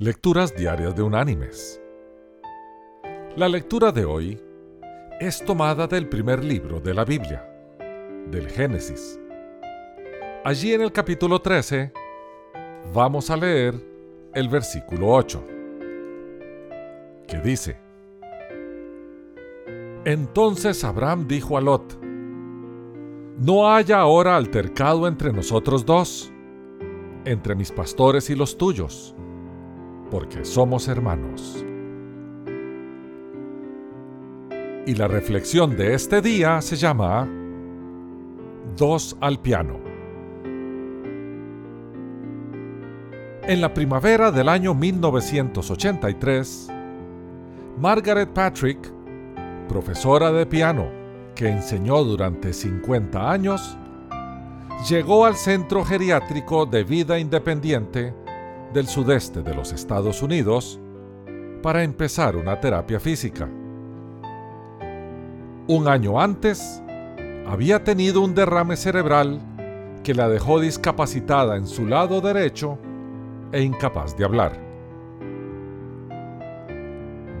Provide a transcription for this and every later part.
Lecturas Diarias de Unánimes. La lectura de hoy es tomada del primer libro de la Biblia, del Génesis. Allí en el capítulo 13 vamos a leer el versículo 8, que dice, Entonces Abraham dijo a Lot, No haya ahora altercado entre nosotros dos, entre mis pastores y los tuyos porque somos hermanos. Y la reflexión de este día se llama Dos al piano. En la primavera del año 1983, Margaret Patrick, profesora de piano que enseñó durante 50 años, llegó al Centro Geriátrico de Vida Independiente del sudeste de los Estados Unidos para empezar una terapia física. Un año antes, había tenido un derrame cerebral que la dejó discapacitada en su lado derecho e incapaz de hablar.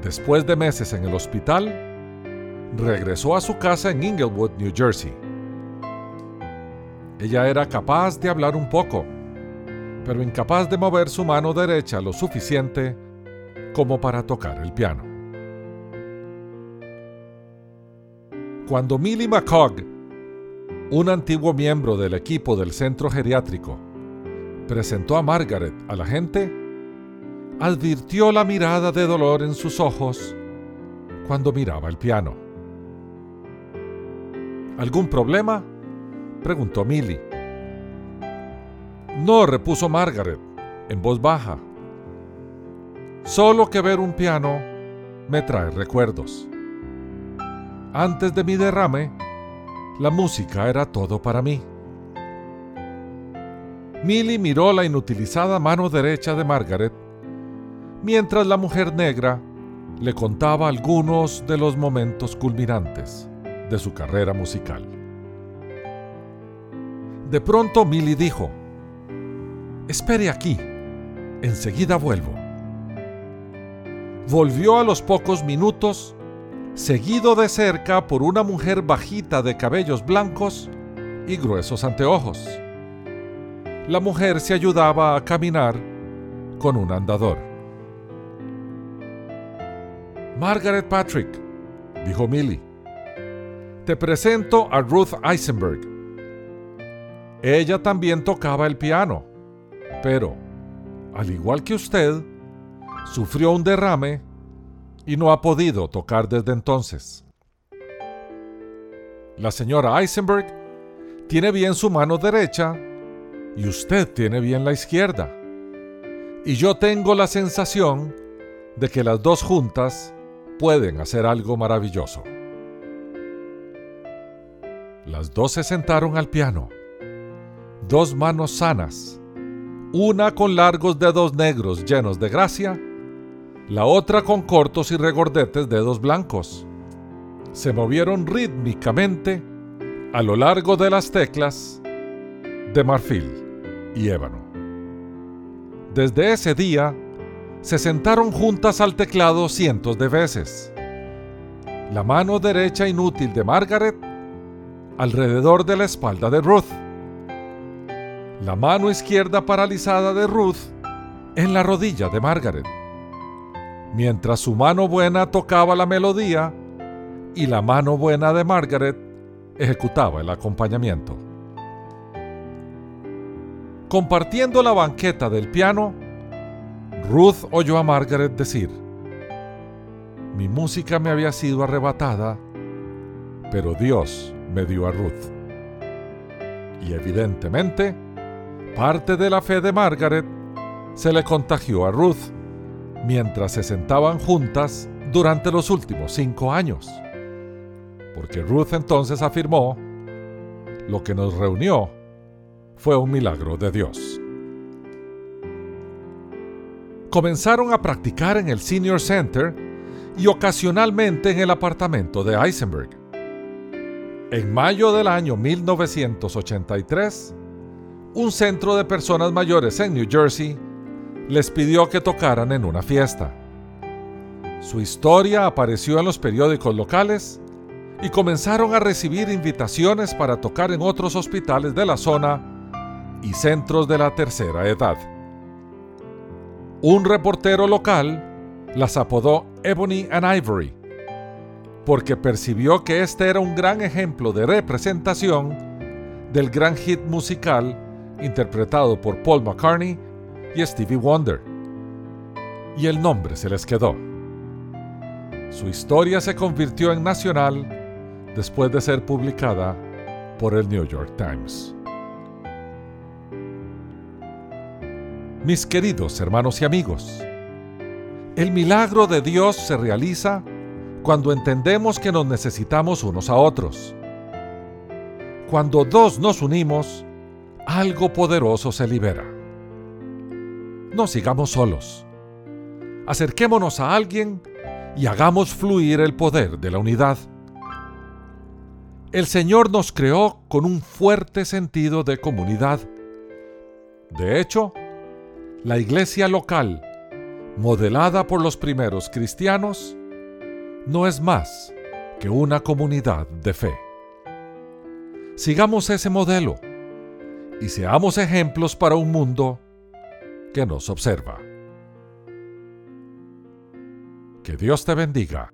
Después de meses en el hospital, regresó a su casa en Inglewood, New Jersey. Ella era capaz de hablar un poco, pero incapaz de mover su mano derecha lo suficiente como para tocar el piano. Cuando Millie McCogg, un antiguo miembro del equipo del centro geriátrico, presentó a Margaret a la gente, advirtió la mirada de dolor en sus ojos cuando miraba el piano. ¿Algún problema? preguntó Millie. No, repuso Margaret, en voz baja. Solo que ver un piano me trae recuerdos. Antes de mi derrame, la música era todo para mí. Millie miró la inutilizada mano derecha de Margaret, mientras la mujer negra le contaba algunos de los momentos culminantes de su carrera musical. De pronto Millie dijo, Espere aquí, enseguida vuelvo. Volvió a los pocos minutos, seguido de cerca por una mujer bajita de cabellos blancos y gruesos anteojos. La mujer se ayudaba a caminar con un andador. Margaret Patrick, dijo Millie, te presento a Ruth Eisenberg. Ella también tocaba el piano pero, al igual que usted, sufrió un derrame y no ha podido tocar desde entonces. La señora Eisenberg tiene bien su mano derecha y usted tiene bien la izquierda. Y yo tengo la sensación de que las dos juntas pueden hacer algo maravilloso. Las dos se sentaron al piano, dos manos sanas, una con largos dedos negros llenos de gracia, la otra con cortos y regordetes dedos blancos. Se movieron rítmicamente a lo largo de las teclas de marfil y ébano. Desde ese día, se sentaron juntas al teclado cientos de veces. La mano derecha inútil de Margaret alrededor de la espalda de Ruth la mano izquierda paralizada de Ruth en la rodilla de Margaret, mientras su mano buena tocaba la melodía y la mano buena de Margaret ejecutaba el acompañamiento. Compartiendo la banqueta del piano, Ruth oyó a Margaret decir, mi música me había sido arrebatada, pero Dios me dio a Ruth. Y evidentemente, Parte de la fe de Margaret se le contagió a Ruth mientras se sentaban juntas durante los últimos cinco años. Porque Ruth entonces afirmó, lo que nos reunió fue un milagro de Dios. Comenzaron a practicar en el Senior Center y ocasionalmente en el apartamento de Eisenberg. En mayo del año 1983, un centro de personas mayores en New Jersey les pidió que tocaran en una fiesta. Su historia apareció en los periódicos locales y comenzaron a recibir invitaciones para tocar en otros hospitales de la zona y centros de la tercera edad. Un reportero local las apodó Ebony and Ivory, porque percibió que este era un gran ejemplo de representación del gran hit musical interpretado por Paul McCartney y Stevie Wonder. Y el nombre se les quedó. Su historia se convirtió en nacional después de ser publicada por el New York Times. Mis queridos hermanos y amigos, el milagro de Dios se realiza cuando entendemos que nos necesitamos unos a otros. Cuando dos nos unimos, algo poderoso se libera. No sigamos solos. Acerquémonos a alguien y hagamos fluir el poder de la unidad. El Señor nos creó con un fuerte sentido de comunidad. De hecho, la iglesia local, modelada por los primeros cristianos, no es más que una comunidad de fe. Sigamos ese modelo y seamos ejemplos para un mundo que nos observa. Que Dios te bendiga.